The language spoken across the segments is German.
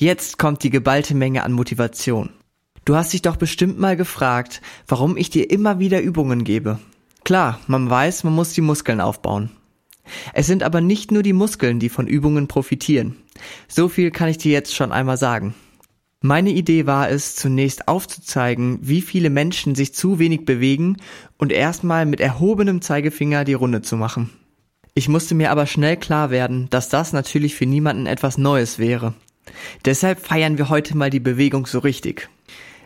Jetzt kommt die geballte Menge an Motivation. Du hast dich doch bestimmt mal gefragt, warum ich dir immer wieder Übungen gebe. Klar, man weiß, man muss die Muskeln aufbauen. Es sind aber nicht nur die Muskeln, die von Übungen profitieren. So viel kann ich dir jetzt schon einmal sagen. Meine Idee war es, zunächst aufzuzeigen, wie viele Menschen sich zu wenig bewegen und erstmal mit erhobenem Zeigefinger die Runde zu machen. Ich musste mir aber schnell klar werden, dass das natürlich für niemanden etwas Neues wäre. Deshalb feiern wir heute mal die Bewegung so richtig.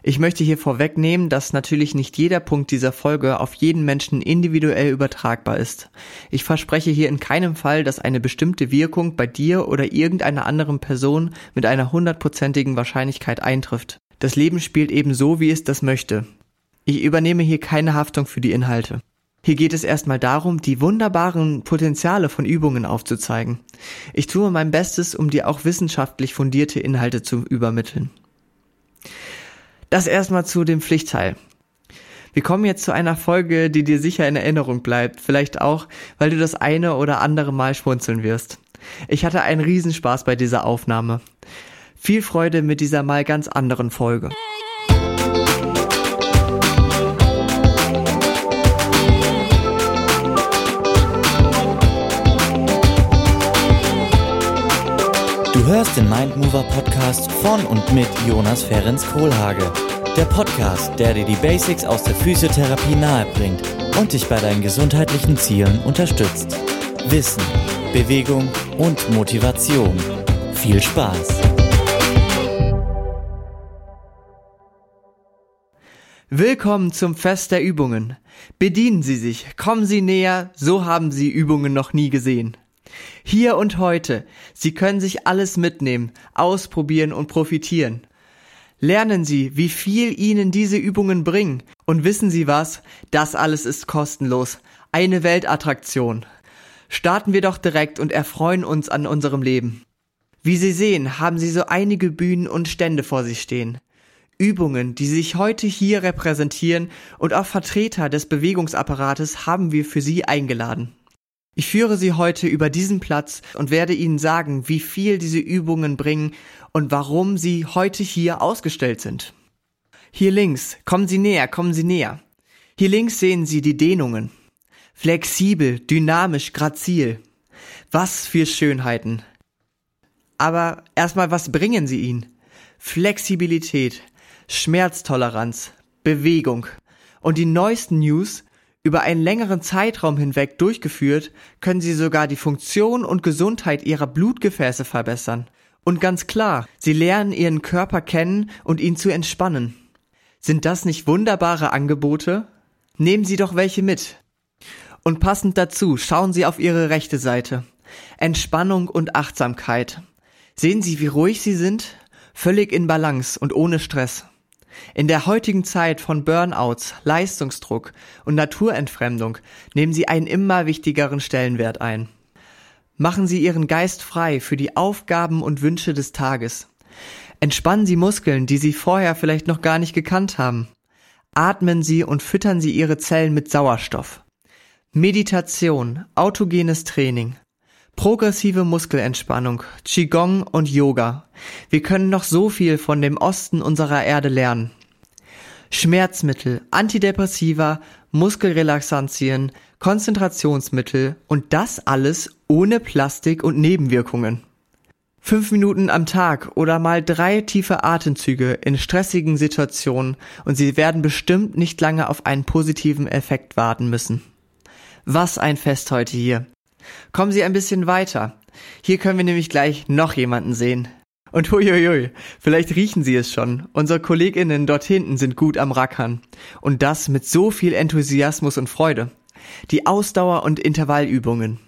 Ich möchte hier vorwegnehmen, dass natürlich nicht jeder Punkt dieser Folge auf jeden Menschen individuell übertragbar ist. Ich verspreche hier in keinem Fall, dass eine bestimmte Wirkung bei dir oder irgendeiner anderen Person mit einer hundertprozentigen Wahrscheinlichkeit eintrifft. Das Leben spielt eben so, wie es das möchte. Ich übernehme hier keine Haftung für die Inhalte. Hier geht es erstmal darum, die wunderbaren Potenziale von Übungen aufzuzeigen. Ich tue mein Bestes, um dir auch wissenschaftlich fundierte Inhalte zu übermitteln. Das erstmal zu dem Pflichtteil. Wir kommen jetzt zu einer Folge, die dir sicher in Erinnerung bleibt, vielleicht auch, weil du das eine oder andere Mal schmunzeln wirst. Ich hatte einen Riesenspaß bei dieser Aufnahme. Viel Freude mit dieser mal ganz anderen Folge. Hörst den Mindmover Podcast von und mit Jonas Ferens Kohlhage. Der Podcast, der dir die Basics aus der Physiotherapie nahebringt und dich bei deinen gesundheitlichen Zielen unterstützt. Wissen, Bewegung und Motivation. Viel Spaß! Willkommen zum Fest der Übungen. Bedienen Sie sich, kommen Sie näher, so haben Sie Übungen noch nie gesehen. Hier und heute. Sie können sich alles mitnehmen, ausprobieren und profitieren. Lernen Sie, wie viel Ihnen diese Übungen bringen. Und wissen Sie was? Das alles ist kostenlos. Eine Weltattraktion. Starten wir doch direkt und erfreuen uns an unserem Leben. Wie Sie sehen, haben Sie so einige Bühnen und Stände vor sich stehen. Übungen, die sich heute hier repräsentieren und auch Vertreter des Bewegungsapparates haben wir für Sie eingeladen. Ich führe Sie heute über diesen Platz und werde Ihnen sagen, wie viel diese Übungen bringen und warum sie heute hier ausgestellt sind. Hier links, kommen Sie näher, kommen Sie näher. Hier links sehen Sie die Dehnungen. Flexibel, dynamisch, grazil. Was für Schönheiten. Aber erstmal, was bringen sie Ihnen? Flexibilität, Schmerztoleranz, Bewegung. Und die neuesten News, über einen längeren Zeitraum hinweg durchgeführt, können sie sogar die Funktion und Gesundheit ihrer Blutgefäße verbessern. Und ganz klar, sie lernen ihren Körper kennen und ihn zu entspannen. Sind das nicht wunderbare Angebote? Nehmen Sie doch welche mit. Und passend dazu schauen Sie auf Ihre rechte Seite. Entspannung und Achtsamkeit. Sehen Sie, wie ruhig Sie sind? Völlig in Balance und ohne Stress. In der heutigen Zeit von Burnouts, Leistungsdruck und Naturentfremdung nehmen Sie einen immer wichtigeren Stellenwert ein. Machen Sie Ihren Geist frei für die Aufgaben und Wünsche des Tages. Entspannen Sie Muskeln, die Sie vorher vielleicht noch gar nicht gekannt haben. Atmen Sie und füttern Sie Ihre Zellen mit Sauerstoff. Meditation, autogenes Training, progressive Muskelentspannung, Qigong und Yoga. Wir können noch so viel von dem Osten unserer Erde lernen. Schmerzmittel, Antidepressiva, Muskelrelaxantien, Konzentrationsmittel und das alles ohne Plastik und Nebenwirkungen. Fünf Minuten am Tag oder mal drei tiefe Atemzüge in stressigen Situationen und Sie werden bestimmt nicht lange auf einen positiven Effekt warten müssen. Was ein Fest heute hier. Kommen Sie ein bisschen weiter. Hier können wir nämlich gleich noch jemanden sehen. Und huiuiui, vielleicht riechen Sie es schon. Unsere KollegInnen dort hinten sind gut am Rackern. Und das mit so viel Enthusiasmus und Freude. Die Ausdauer- und Intervallübungen.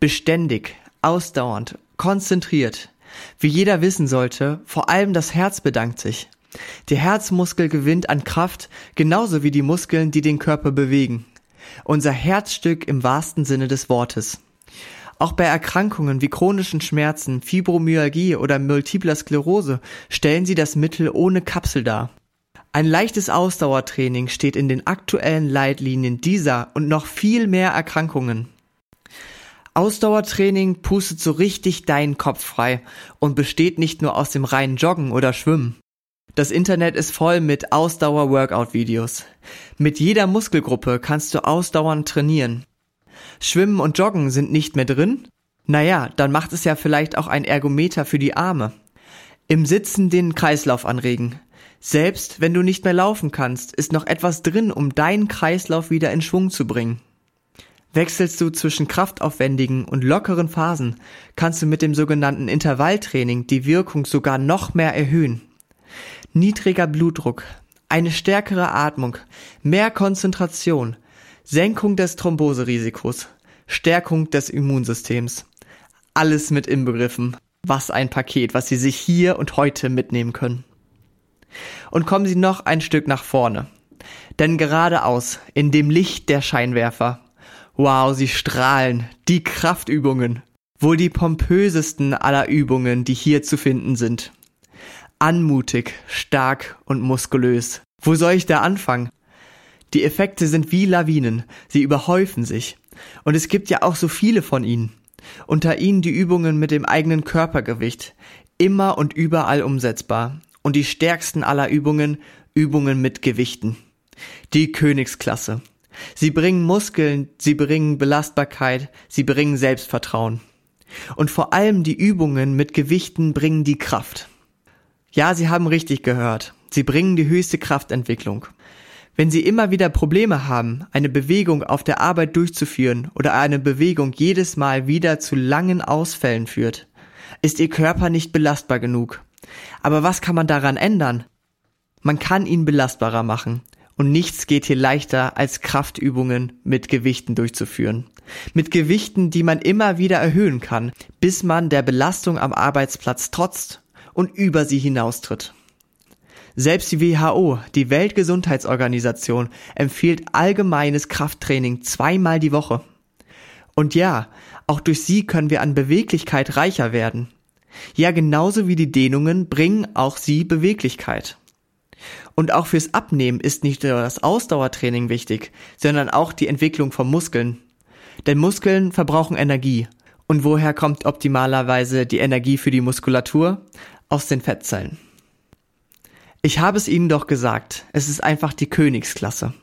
Beständig, ausdauernd, konzentriert. Wie jeder wissen sollte, vor allem das Herz bedankt sich. Der Herzmuskel gewinnt an Kraft, genauso wie die Muskeln, die den Körper bewegen unser Herzstück im wahrsten Sinne des Wortes. Auch bei Erkrankungen wie chronischen Schmerzen, Fibromyalgie oder multipler Sklerose stellen sie das Mittel ohne Kapsel dar. Ein leichtes Ausdauertraining steht in den aktuellen Leitlinien dieser und noch viel mehr Erkrankungen. Ausdauertraining pustet so richtig deinen Kopf frei und besteht nicht nur aus dem reinen Joggen oder Schwimmen. Das Internet ist voll mit Ausdauer-Workout-Videos. Mit jeder Muskelgruppe kannst du ausdauernd trainieren. Schwimmen und Joggen sind nicht mehr drin? Naja, dann macht es ja vielleicht auch ein Ergometer für die Arme. Im Sitzen den Kreislauf anregen. Selbst wenn du nicht mehr laufen kannst, ist noch etwas drin, um deinen Kreislauf wieder in Schwung zu bringen. Wechselst du zwischen kraftaufwendigen und lockeren Phasen, kannst du mit dem sogenannten Intervalltraining die Wirkung sogar noch mehr erhöhen. Niedriger Blutdruck, eine stärkere Atmung, mehr Konzentration, Senkung des Thromboserisikos, Stärkung des Immunsystems. Alles mit inbegriffen. Was ein Paket, was Sie sich hier und heute mitnehmen können. Und kommen Sie noch ein Stück nach vorne. Denn geradeaus, in dem Licht der Scheinwerfer, Wow, sie strahlen. Die Kraftübungen. Wohl die pompösesten aller Übungen, die hier zu finden sind. Anmutig, stark und muskulös. Wo soll ich da anfangen? Die Effekte sind wie Lawinen. Sie überhäufen sich. Und es gibt ja auch so viele von ihnen. Unter ihnen die Übungen mit dem eigenen Körpergewicht. Immer und überall umsetzbar. Und die stärksten aller Übungen, Übungen mit Gewichten. Die Königsklasse. Sie bringen Muskeln, sie bringen Belastbarkeit, sie bringen Selbstvertrauen. Und vor allem die Übungen mit Gewichten bringen die Kraft. Ja, Sie haben richtig gehört. Sie bringen die höchste Kraftentwicklung. Wenn Sie immer wieder Probleme haben, eine Bewegung auf der Arbeit durchzuführen oder eine Bewegung jedes Mal wieder zu langen Ausfällen führt, ist Ihr Körper nicht belastbar genug. Aber was kann man daran ändern? Man kann ihn belastbarer machen. Und nichts geht hier leichter, als Kraftübungen mit Gewichten durchzuführen. Mit Gewichten, die man immer wieder erhöhen kann, bis man der Belastung am Arbeitsplatz trotzt und über sie hinaustritt. Selbst die WHO, die Weltgesundheitsorganisation, empfiehlt allgemeines Krafttraining zweimal die Woche. Und ja, auch durch sie können wir an Beweglichkeit reicher werden. Ja, genauso wie die Dehnungen bringen auch sie Beweglichkeit. Und auch fürs Abnehmen ist nicht nur das Ausdauertraining wichtig, sondern auch die Entwicklung von Muskeln. Denn Muskeln verbrauchen Energie. Und woher kommt optimalerweise die Energie für die Muskulatur? Aus den Fettzellen. Ich habe es Ihnen doch gesagt, es ist einfach die Königsklasse.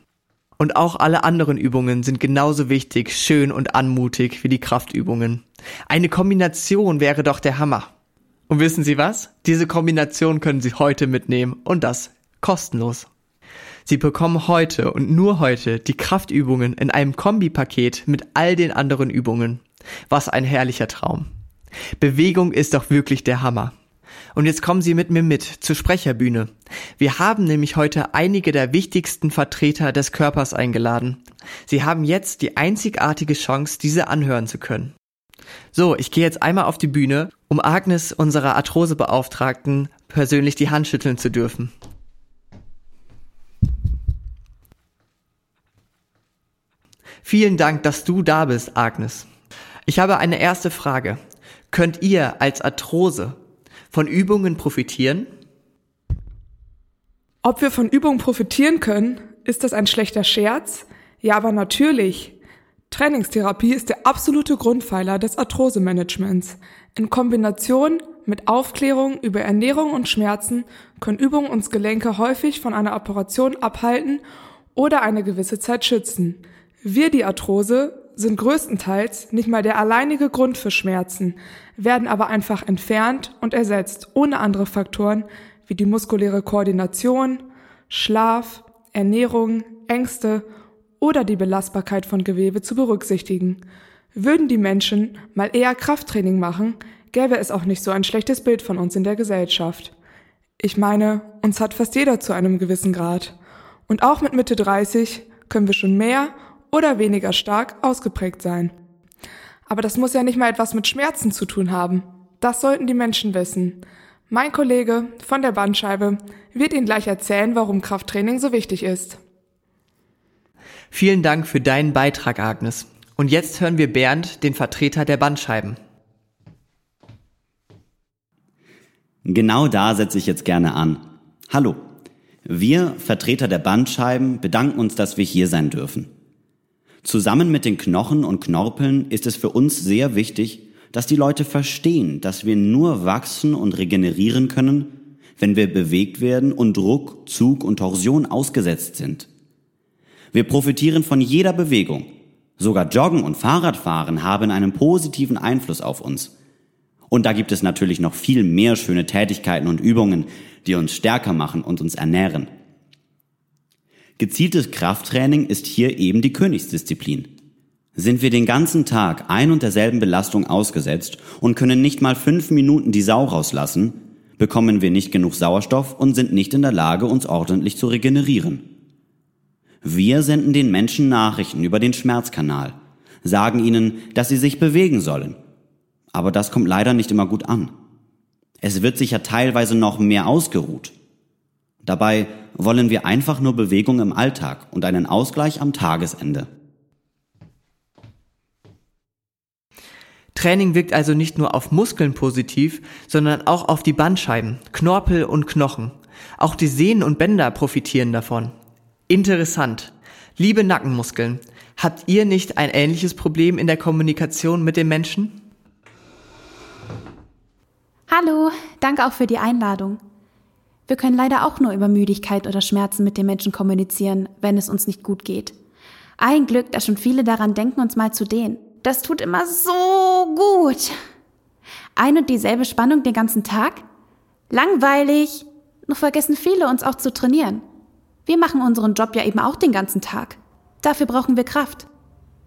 Und auch alle anderen Übungen sind genauso wichtig, schön und anmutig wie die Kraftübungen. Eine Kombination wäre doch der Hammer. Und wissen Sie was? Diese Kombination können Sie heute mitnehmen und das kostenlos. Sie bekommen heute und nur heute die Kraftübungen in einem Kombipaket mit all den anderen Übungen. Was ein herrlicher Traum. Bewegung ist doch wirklich der Hammer. Und jetzt kommen Sie mit mir mit zur Sprecherbühne. Wir haben nämlich heute einige der wichtigsten Vertreter des Körpers eingeladen. Sie haben jetzt die einzigartige Chance, diese anhören zu können. So, ich gehe jetzt einmal auf die Bühne, um Agnes, unserer Arthrosebeauftragten, persönlich die Hand schütteln zu dürfen. Vielen Dank, dass du da bist, Agnes. Ich habe eine erste Frage. Könnt ihr als Arthrose von Übungen profitieren? Ob wir von Übungen profitieren können, ist das ein schlechter Scherz? Ja, aber natürlich. Trainingstherapie ist der absolute Grundpfeiler des Arthrose-Managements. In Kombination mit Aufklärung über Ernährung und Schmerzen können Übungen uns Gelenke häufig von einer Operation abhalten oder eine gewisse Zeit schützen. Wir, die Arthrose, sind größtenteils nicht mal der alleinige Grund für Schmerzen, werden aber einfach entfernt und ersetzt, ohne andere Faktoren wie die muskuläre Koordination, Schlaf, Ernährung, Ängste oder die Belastbarkeit von Gewebe zu berücksichtigen. Würden die Menschen mal eher Krafttraining machen, gäbe es auch nicht so ein schlechtes Bild von uns in der Gesellschaft. Ich meine, uns hat fast jeder zu einem gewissen Grad. Und auch mit Mitte 30 können wir schon mehr oder weniger stark ausgeprägt sein. Aber das muss ja nicht mal etwas mit Schmerzen zu tun haben. Das sollten die Menschen wissen. Mein Kollege von der Bandscheibe wird Ihnen gleich erzählen, warum Krafttraining so wichtig ist. Vielen Dank für deinen Beitrag, Agnes. Und jetzt hören wir Bernd, den Vertreter der Bandscheiben. Genau da setze ich jetzt gerne an. Hallo. Wir, Vertreter der Bandscheiben, bedanken uns, dass wir hier sein dürfen. Zusammen mit den Knochen und Knorpeln ist es für uns sehr wichtig, dass die Leute verstehen, dass wir nur wachsen und regenerieren können, wenn wir bewegt werden und Druck, Zug und Torsion ausgesetzt sind. Wir profitieren von jeder Bewegung. Sogar Joggen und Fahrradfahren haben einen positiven Einfluss auf uns. Und da gibt es natürlich noch viel mehr schöne Tätigkeiten und Übungen, die uns stärker machen und uns ernähren. Gezieltes Krafttraining ist hier eben die Königsdisziplin. Sind wir den ganzen Tag ein und derselben Belastung ausgesetzt und können nicht mal fünf Minuten die Sau rauslassen, bekommen wir nicht genug Sauerstoff und sind nicht in der Lage, uns ordentlich zu regenerieren. Wir senden den Menschen Nachrichten über den Schmerzkanal, sagen ihnen, dass sie sich bewegen sollen. Aber das kommt leider nicht immer gut an. Es wird sich ja teilweise noch mehr ausgeruht. Dabei wollen wir einfach nur Bewegung im Alltag und einen Ausgleich am Tagesende. Training wirkt also nicht nur auf Muskeln positiv, sondern auch auf die Bandscheiben, Knorpel und Knochen. Auch die Sehnen und Bänder profitieren davon. Interessant. Liebe Nackenmuskeln, habt ihr nicht ein ähnliches Problem in der Kommunikation mit den Menschen? Hallo, danke auch für die Einladung. Wir können leider auch nur über Müdigkeit oder Schmerzen mit den Menschen kommunizieren, wenn es uns nicht gut geht. Ein Glück, dass schon viele daran denken, uns mal zu dehnen. Das tut immer so gut. Ein und dieselbe Spannung den ganzen Tag? Langweilig. Nur vergessen viele, uns auch zu trainieren. Wir machen unseren Job ja eben auch den ganzen Tag. Dafür brauchen wir Kraft.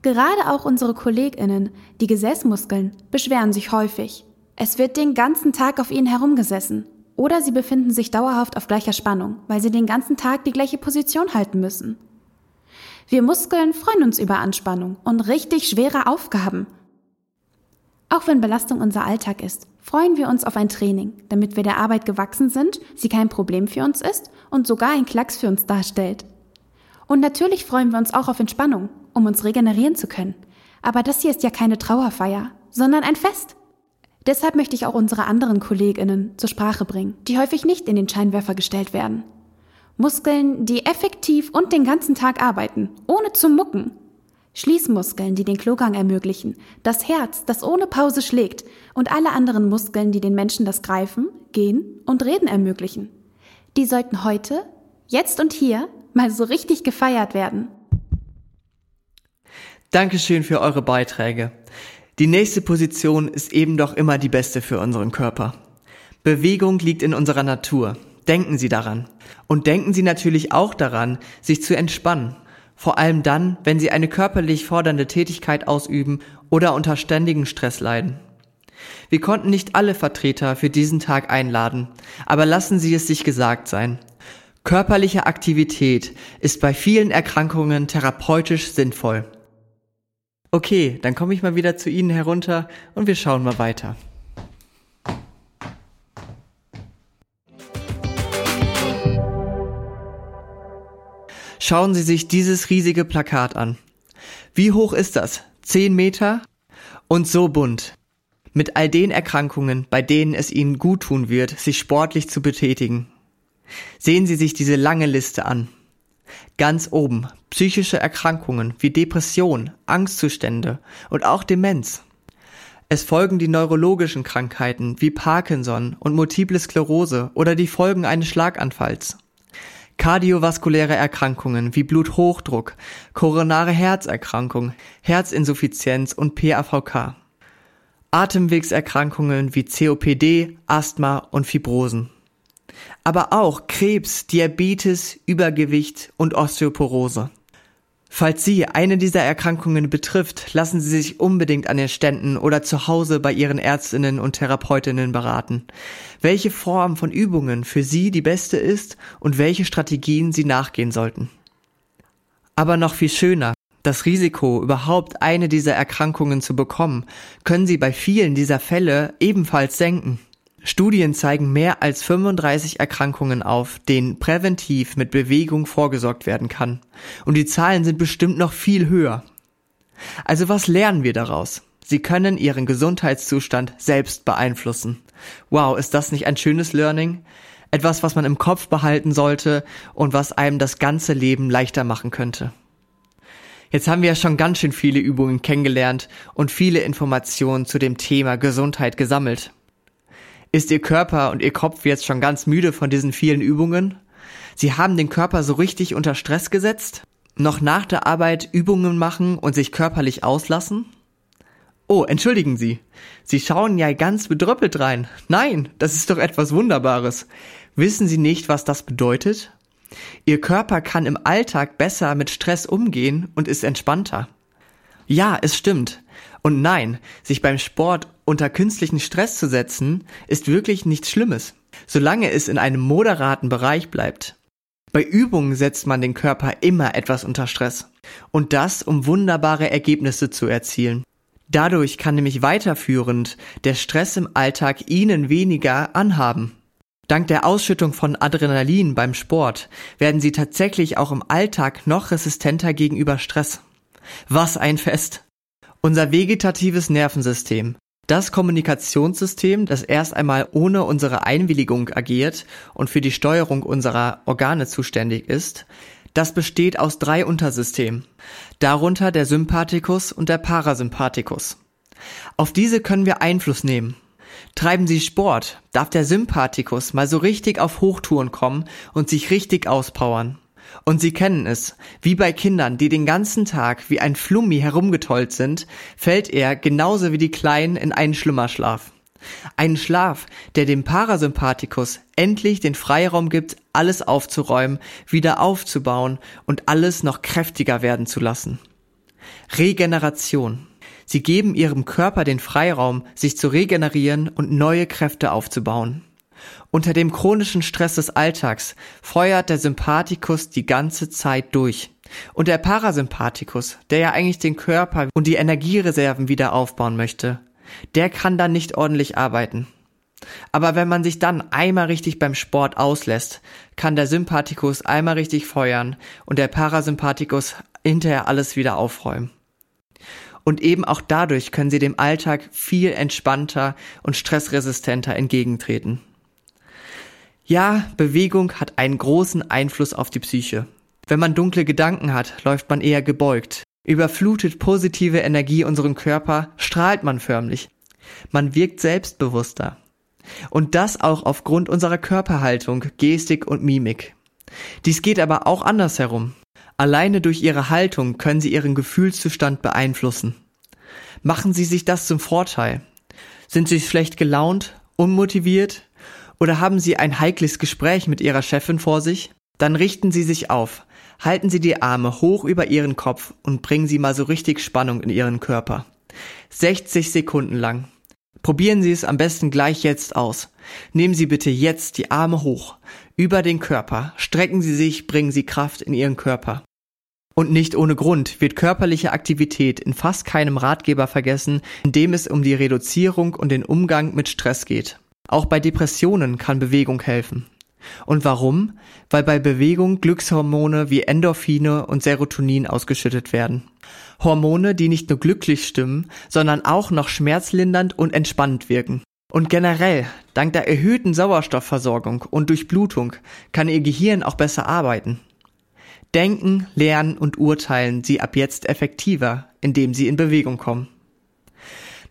Gerade auch unsere Kolleginnen, die Gesäßmuskeln, beschweren sich häufig. Es wird den ganzen Tag auf ihnen herumgesessen oder sie befinden sich dauerhaft auf gleicher Spannung, weil sie den ganzen Tag die gleiche Position halten müssen. Wir Muskeln freuen uns über Anspannung und richtig schwere Aufgaben. Auch wenn Belastung unser Alltag ist, freuen wir uns auf ein Training, damit wir der Arbeit gewachsen sind, sie kein Problem für uns ist und sogar ein Klacks für uns darstellt. Und natürlich freuen wir uns auch auf Entspannung, um uns regenerieren zu können. Aber das hier ist ja keine Trauerfeier, sondern ein Fest. Deshalb möchte ich auch unsere anderen Kolleginnen zur Sprache bringen, die häufig nicht in den Scheinwerfer gestellt werden. Muskeln, die effektiv und den ganzen Tag arbeiten, ohne zu mucken. Schließmuskeln, die den Klogang ermöglichen, das Herz, das ohne Pause schlägt und alle anderen Muskeln, die den Menschen das Greifen, Gehen und Reden ermöglichen. Die sollten heute, jetzt und hier mal so richtig gefeiert werden. Dankeschön für eure Beiträge. Die nächste Position ist eben doch immer die beste für unseren Körper. Bewegung liegt in unserer Natur. Denken Sie daran. Und denken Sie natürlich auch daran, sich zu entspannen. Vor allem dann, wenn Sie eine körperlich fordernde Tätigkeit ausüben oder unter ständigen Stress leiden. Wir konnten nicht alle Vertreter für diesen Tag einladen, aber lassen Sie es sich gesagt sein. Körperliche Aktivität ist bei vielen Erkrankungen therapeutisch sinnvoll. Okay, dann komme ich mal wieder zu Ihnen herunter und wir schauen mal weiter. Schauen Sie sich dieses riesige Plakat an. Wie hoch ist das? Zehn Meter? Und so bunt. Mit all den Erkrankungen, bei denen es Ihnen gut tun wird, sich sportlich zu betätigen. Sehen Sie sich diese lange Liste an. Ganz oben psychische Erkrankungen wie Depression, Angstzustände und auch Demenz. Es folgen die neurologischen Krankheiten wie Parkinson und Multiple Sklerose oder die Folgen eines Schlaganfalls. Kardiovaskuläre Erkrankungen wie Bluthochdruck, koronare Herzerkrankung, Herzinsuffizienz und PAVK. Atemwegserkrankungen wie COPD, Asthma und Fibrosen aber auch Krebs, Diabetes, Übergewicht und Osteoporose. Falls Sie eine dieser Erkrankungen betrifft, lassen Sie sich unbedingt an den Ständen oder zu Hause bei Ihren Ärztinnen und Therapeutinnen beraten, welche Form von Übungen für Sie die beste ist und welche Strategien Sie nachgehen sollten. Aber noch viel schöner, das Risiko, überhaupt eine dieser Erkrankungen zu bekommen, können Sie bei vielen dieser Fälle ebenfalls senken. Studien zeigen mehr als 35 Erkrankungen auf, denen präventiv mit Bewegung vorgesorgt werden kann. Und die Zahlen sind bestimmt noch viel höher. Also was lernen wir daraus? Sie können Ihren Gesundheitszustand selbst beeinflussen. Wow, ist das nicht ein schönes Learning? Etwas, was man im Kopf behalten sollte und was einem das ganze Leben leichter machen könnte. Jetzt haben wir ja schon ganz schön viele Übungen kennengelernt und viele Informationen zu dem Thema Gesundheit gesammelt. Ist Ihr Körper und Ihr Kopf jetzt schon ganz müde von diesen vielen Übungen? Sie haben den Körper so richtig unter Stress gesetzt? Noch nach der Arbeit Übungen machen und sich körperlich auslassen? Oh, entschuldigen Sie. Sie schauen ja ganz bedröppelt rein. Nein, das ist doch etwas Wunderbares. Wissen Sie nicht, was das bedeutet? Ihr Körper kann im Alltag besser mit Stress umgehen und ist entspannter. Ja, es stimmt. Und nein, sich beim Sport unter künstlichen Stress zu setzen, ist wirklich nichts Schlimmes, solange es in einem moderaten Bereich bleibt. Bei Übungen setzt man den Körper immer etwas unter Stress. Und das, um wunderbare Ergebnisse zu erzielen. Dadurch kann nämlich weiterführend der Stress im Alltag Ihnen weniger anhaben. Dank der Ausschüttung von Adrenalin beim Sport werden Sie tatsächlich auch im Alltag noch resistenter gegenüber Stress. Was ein Fest! Unser vegetatives Nervensystem, das Kommunikationssystem, das erst einmal ohne unsere Einwilligung agiert und für die Steuerung unserer Organe zuständig ist, das besteht aus drei Untersystemen, darunter der Sympathikus und der Parasympathikus. Auf diese können wir Einfluss nehmen. Treiben Sie Sport, darf der Sympathikus mal so richtig auf Hochtouren kommen und sich richtig auspowern. Und Sie kennen es, wie bei Kindern, die den ganzen Tag wie ein Flummi herumgetollt sind, fällt er genauso wie die Kleinen in einen Schlummerschlaf. Einen Schlaf, der dem Parasympathikus endlich den Freiraum gibt, alles aufzuräumen, wieder aufzubauen und alles noch kräftiger werden zu lassen. Regeneration. Sie geben ihrem Körper den Freiraum, sich zu regenerieren und neue Kräfte aufzubauen. Unter dem chronischen Stress des Alltags feuert der Sympathikus die ganze Zeit durch. Und der Parasympathikus, der ja eigentlich den Körper und die Energiereserven wieder aufbauen möchte, der kann dann nicht ordentlich arbeiten. Aber wenn man sich dann einmal richtig beim Sport auslässt, kann der Sympathikus einmal richtig feuern und der Parasympathikus hinterher alles wieder aufräumen. Und eben auch dadurch können sie dem Alltag viel entspannter und stressresistenter entgegentreten. Ja, Bewegung hat einen großen Einfluss auf die Psyche. Wenn man dunkle Gedanken hat, läuft man eher gebeugt. Überflutet positive Energie unseren Körper, strahlt man förmlich. Man wirkt selbstbewusster. Und das auch aufgrund unserer Körperhaltung, Gestik und Mimik. Dies geht aber auch andersherum. Alleine durch ihre Haltung können sie ihren Gefühlszustand beeinflussen. Machen sie sich das zum Vorteil. Sind sie schlecht gelaunt, unmotiviert, oder haben Sie ein heikles Gespräch mit Ihrer Chefin vor sich? Dann richten Sie sich auf, halten Sie die Arme hoch über Ihren Kopf und bringen Sie mal so richtig Spannung in Ihren Körper. 60 Sekunden lang. Probieren Sie es am besten gleich jetzt aus. Nehmen Sie bitte jetzt die Arme hoch, über den Körper, strecken Sie sich, bringen Sie Kraft in Ihren Körper. Und nicht ohne Grund wird körperliche Aktivität in fast keinem Ratgeber vergessen, in dem es um die Reduzierung und den Umgang mit Stress geht. Auch bei Depressionen kann Bewegung helfen. Und warum? Weil bei Bewegung Glückshormone wie Endorphine und Serotonin ausgeschüttet werden. Hormone, die nicht nur glücklich stimmen, sondern auch noch schmerzlindernd und entspannend wirken. Und generell, dank der erhöhten Sauerstoffversorgung und Durchblutung, kann ihr Gehirn auch besser arbeiten. Denken, lernen und urteilen sie ab jetzt effektiver, indem sie in Bewegung kommen.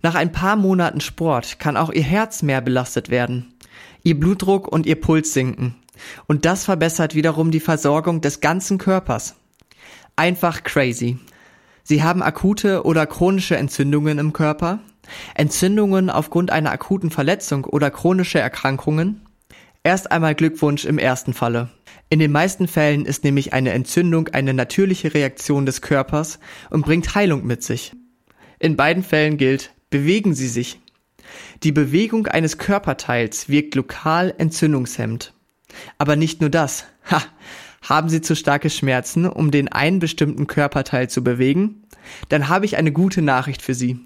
Nach ein paar Monaten Sport kann auch ihr Herz mehr belastet werden, ihr Blutdruck und ihr Puls sinken. Und das verbessert wiederum die Versorgung des ganzen Körpers. Einfach crazy. Sie haben akute oder chronische Entzündungen im Körper, Entzündungen aufgrund einer akuten Verletzung oder chronische Erkrankungen. Erst einmal Glückwunsch im ersten Falle. In den meisten Fällen ist nämlich eine Entzündung eine natürliche Reaktion des Körpers und bringt Heilung mit sich. In beiden Fällen gilt, Bewegen Sie sich. Die Bewegung eines Körperteils wirkt lokal entzündungshemmend. Aber nicht nur das. Ha! Haben Sie zu starke Schmerzen, um den einen bestimmten Körperteil zu bewegen? Dann habe ich eine gute Nachricht für Sie.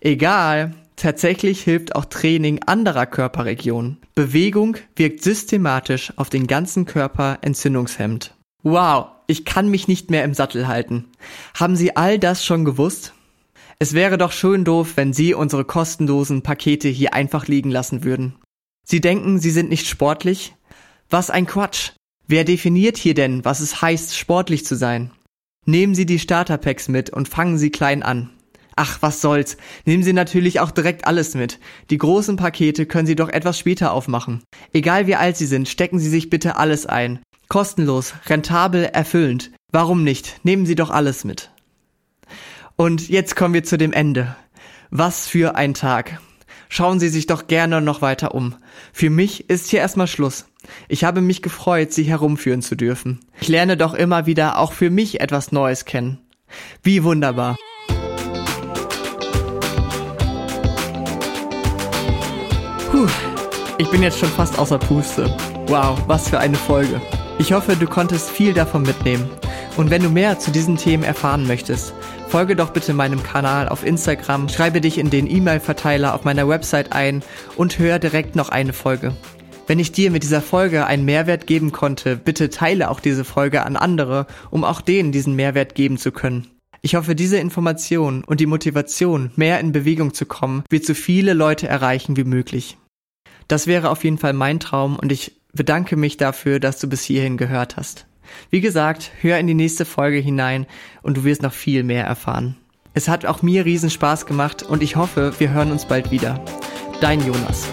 Egal, tatsächlich hilft auch Training anderer Körperregionen. Bewegung wirkt systematisch auf den ganzen Körper entzündungshemmend. Wow, ich kann mich nicht mehr im Sattel halten. Haben Sie all das schon gewusst? Es wäre doch schön doof, wenn Sie unsere kostenlosen Pakete hier einfach liegen lassen würden. Sie denken, Sie sind nicht sportlich? Was ein Quatsch. Wer definiert hier denn, was es heißt, sportlich zu sein? Nehmen Sie die Starterpacks mit und fangen Sie klein an. Ach, was soll's. Nehmen Sie natürlich auch direkt alles mit. Die großen Pakete können Sie doch etwas später aufmachen. Egal wie alt Sie sind, stecken Sie sich bitte alles ein. Kostenlos, rentabel, erfüllend. Warum nicht? Nehmen Sie doch alles mit. Und jetzt kommen wir zu dem Ende. Was für ein Tag. Schauen Sie sich doch gerne noch weiter um. Für mich ist hier erstmal Schluss. Ich habe mich gefreut, Sie herumführen zu dürfen. Ich lerne doch immer wieder auch für mich etwas Neues kennen. Wie wunderbar. Puh, ich bin jetzt schon fast außer Puste. Wow, was für eine Folge. Ich hoffe, du konntest viel davon mitnehmen. Und wenn du mehr zu diesen Themen erfahren möchtest, folge doch bitte meinem Kanal auf Instagram, schreibe dich in den E-Mail-Verteiler auf meiner Website ein und hör direkt noch eine Folge. Wenn ich dir mit dieser Folge einen Mehrwert geben konnte, bitte teile auch diese Folge an andere, um auch denen diesen Mehrwert geben zu können. Ich hoffe, diese Information und die Motivation, mehr in Bewegung zu kommen, wird so viele Leute erreichen wie möglich. Das wäre auf jeden Fall mein Traum und ich bedanke mich dafür, dass du bis hierhin gehört hast. Wie gesagt, hör in die nächste Folge hinein und du wirst noch viel mehr erfahren. Es hat auch mir riesen Spaß gemacht und ich hoffe, wir hören uns bald wieder. Dein Jonas.